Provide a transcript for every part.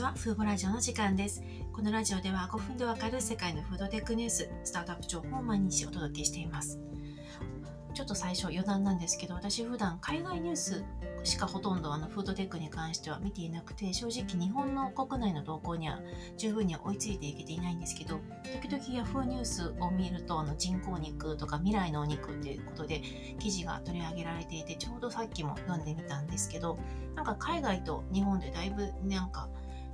ちは、フーボラジオの時間です。このラジオでは5分でわかる世界のフードテックニュース、スタートアップ情報を毎日お届けしています。ちょっと最初余談なんですけど、私普段海外ニュースしかほとんどあのフードテックに関しては見ていなくて、正直日本の国内の動向には十分に追いついていけていないんですけど、時々 Yahoo ニュースを見ると、あの人工肉とか未来のお肉っていうことで記事が取り上げられていて、ちょうどさっきも読んでみたんですけど、なんか海外と日本でだいぶなんか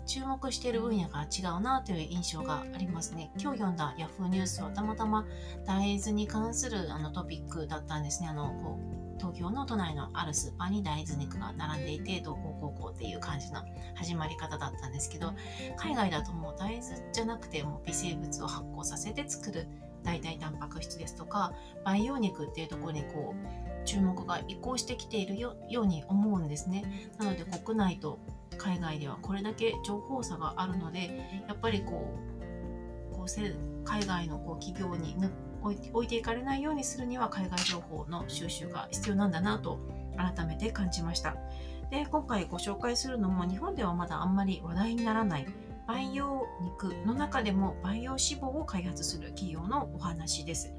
注目している分野が違うなという印象がありますね。今日読んだ Yahoo ニュースはたまたま大豆に関するあのトピックだったんですね。あのこう東京の都内のあるスーパーに大豆肉が並んでいて、どうこうこうこうっていう感じの始まり方だったんですけど、海外だともう大豆じゃなくても微生物を発酵させて作る代替タンパク質ですとか、培養肉っていうところにこう、注目が移行してきているように思うんですね。なので国内と海外ではこれだけ情報差があるのでやっぱりこうこう海外のこう企業に置いていかれないようにするには海外情報の収集が必要なんだなと改めて感じました。で今回ご紹介するのも日本ではまだあんまり話題にならない培養肉の中でも培養脂肪を開発する企業のお話です。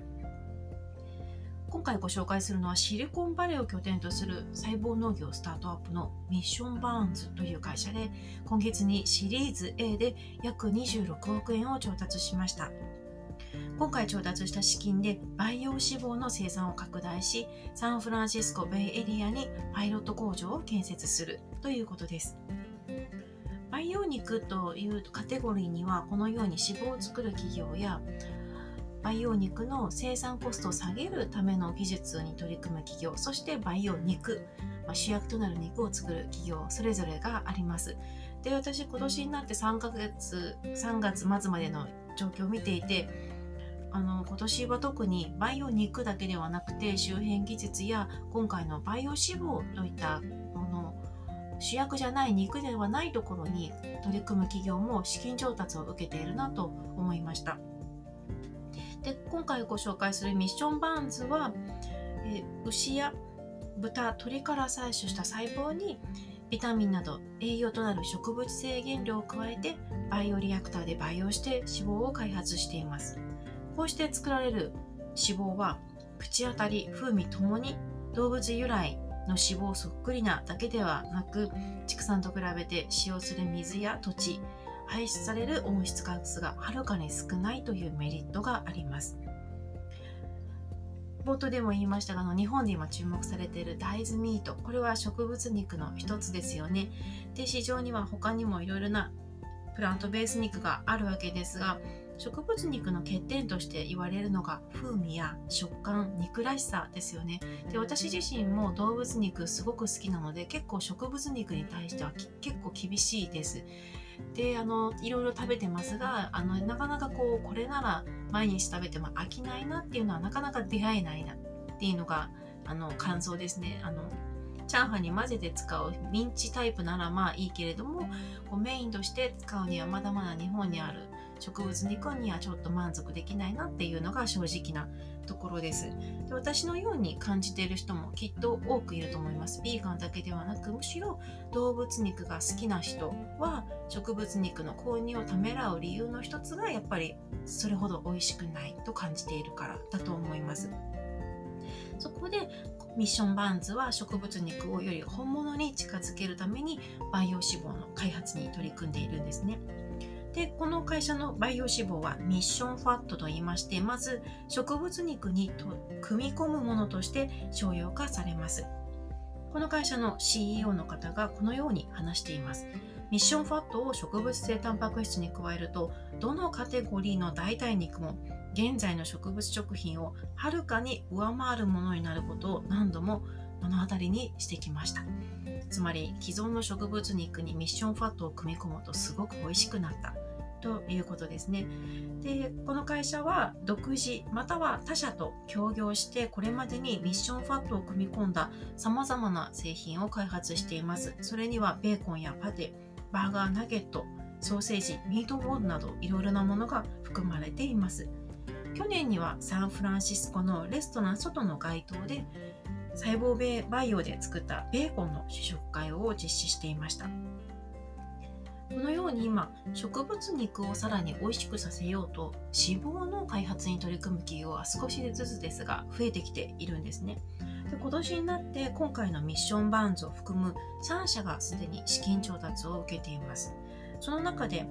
今回ご紹介するのはシリコンバレーを拠点とする細胞農業スタートアップのミッションバーンズという会社で今月にシリーズ A で約26億円を調達しました。今回調達した資金で培養脂肪の生産を拡大しサンフランシスコベイエリアにパイロット工場を建設するということです。培養肉というカテゴリーにはこのように脂肪を作る企業や培養肉の生産コストを下げるための技術に取り組む企業そして培養肉、まあ、主役となる肉を作る企業それぞれがありますで私今年になって3ヶ月3月末までの状況を見ていてあの今年は特に培養肉だけではなくて周辺技術や今回の培養脂肪といったもの主役じゃない肉ではないところに取り組む企業も資金調達を受けているなと思いました。で今回ご紹介するミッションバーンズは、え牛や豚鶏から採取した細胞にビタミンなど栄養となる植物性原料を加えてバイオリアクターで培養して脂肪を開発しています。こうして作られる脂肪は口当たり風味ともに動物由来の脂肪そっくりなだけではなく畜産と比べて使用する水や土地排出される温室ガスがはるかに少ないというメリットがあります。冒頭でも言いましたがあの日本で今注目されている大豆ミート。これは植物肉の一つですよね。で市場には他にもいろいろなプラントベース肉があるわけですが植物肉の欠点として言われるのが風味や食感肉らしさですよね。で私自身も動物肉すごく好きなので結構植物肉に対しては結構厳しいです。であのいろいろ食べてますがあのなかなかこうこれなら毎日食べても飽きないなっていうのはなかなか出会えないなっていうのがあの感想ですね。あのチャーハンに混ぜて使うミンチタイプならまあいいけれどもこうメインとして使うにはまだまだ日本にある植物肉にはちょっと満足できないなっていうのが正直なところです。で私のように感じている人もきっと多くいると思います。ビーガンだけではなくむしろ動物肉が好きな人は植物肉の購入をためらう理由の一つがやっぱりそれほど美味しくないと感じているからだと思います。そこでミッションバンズは植物肉をより本物に近づけるために培養脂肪の開発に取り組んでいるんですね。でこの会社の培養脂肪はミッションファットと言いましてまず植物肉にと組み込むものとして商用化されます。この会社の CEO の方がこのように話しています。ミッションファットを植物性タンパク質に加えるとどのカテゴリーの代替肉も現在の植物食品をはるかに上回るものになることを何度も目の当たりにしてきましたつまり既存の植物肉にミッションファットを組み込むとすごく美味しくなったということですね。で、この会社は独自または他社と協業してこれまでにミッションファットを組み込んだ様々な製品を開発しています。それにはベーコンやパテ、バーガーナゲット、ソーセージ、ミートボールなどいろいろなものが含まれています。去年にはサンフランシスコのレストラン外の街頭で細胞培養で作ったベーコンの試食会を実施していました。このように今植物肉をさらに美味しくさせようと脂肪の開発に取り組む企業は少しずつですが増えてきているんですねで今年になって今回のミッションバーンズを含む3社がすでに資金調達を受けていますその中で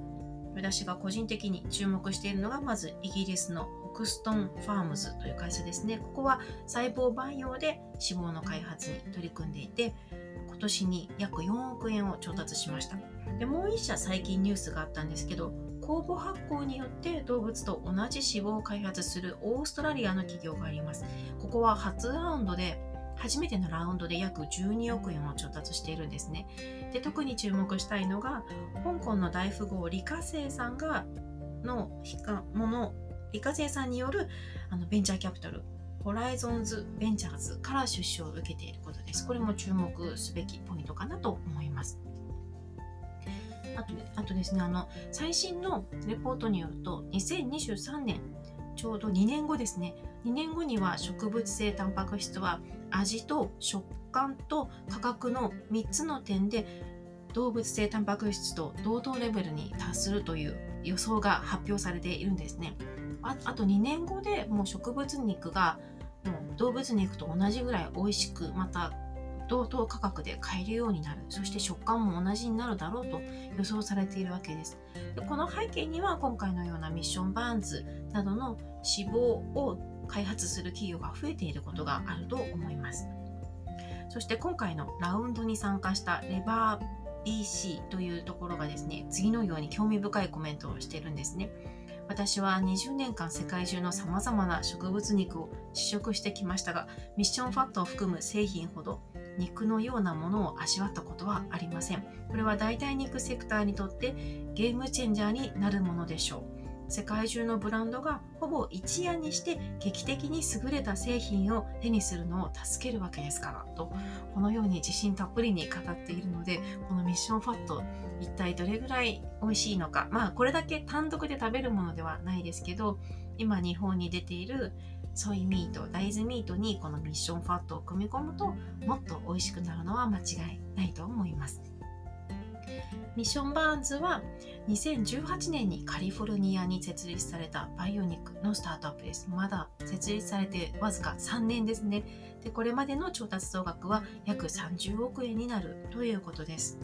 私が個人的に注目しているのがまずイギリスのクストンファームズという会社ですね。ここは細胞培養で脂肪の開発に取り組んでいて今年に約4億円を調達しました。でもう1社最近ニュースがあったんですけど酵母発酵によって動物と同じ脂肪を開発するオーストラリアの企業があります。ここは初ラウンドで初めてのラウンドで約12億円を調達しているんですね。で特に注目したいのが香港の大富豪李嘉誠さんがのもの李嘉誠さんによるあのベンチャーキャピタルホライゾンズ・ベンチャーズから出資を受けていることです。これも注目すべきポイントかなと思います。あとあとですねあの最新のレポートによると2023年ちょうど2年後ですね2年後には植物性タンパク質は味と食感と価格の3つの点で動物性タンパク質と同等レベルに達するという予想が発表されているんですねああと2年後でもう植物肉がもう動物肉と同じぐらい美味しくまた同等価格で買えるようになる。そして食感も同じになるだろうと予想されているわけです。でこの背景には今回のようなミッションバーンズなどの脂肪を開発する企業が増えていることがあると思います。そして今回のラウンドに参加したレバー BC というところがですね次のように興味深いコメントをしてるんですね。私は20年間世界中のさまざまな植物肉を試食してきましたがミッションファットを含む製品ほど肉のようなものを味わったことはありません。これは代替肉セクターにとってゲームチェンジャーになるものでしょう。世界中のブランドがほぼ一夜にして劇的に優れた製品を手にするのを助けるわけですからとこのように自信たっぷりに語っているのでこのミッションファット一体どれぐらい美味しいのかまあこれだけ単独で食べるものではないですけど今日本に出ているソイミート大豆ミートにこのミッションファットを組み込むともっと美味しくなるのは間違いないと思います。ミッションバーンズは2018年にカリフォルニアに設立されたバイオニックのスタートアップです。まだ設立されてわずか3年ですね。でこれまでの調達総額は約30億円になるということです。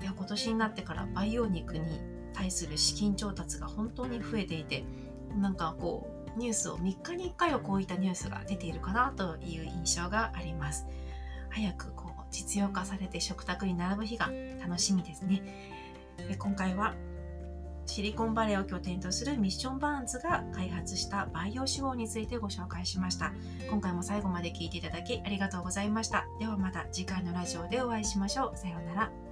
いや今年になってからバイオニックに対する資金調達が本当に増えていてなんかこうニュースを3日に1回はこういったニュースが出ているかなという印象があります。早く実用化されて食卓に並ぶ日が楽しみですね。今回はシリコンバレーを拠点とするミッションバーンズが開発した培養脂肪についてご紹介しました。今回も最後まで聞いていただきありがとうございました。ではまた次回のラジオでお会いしましょう。さようなら。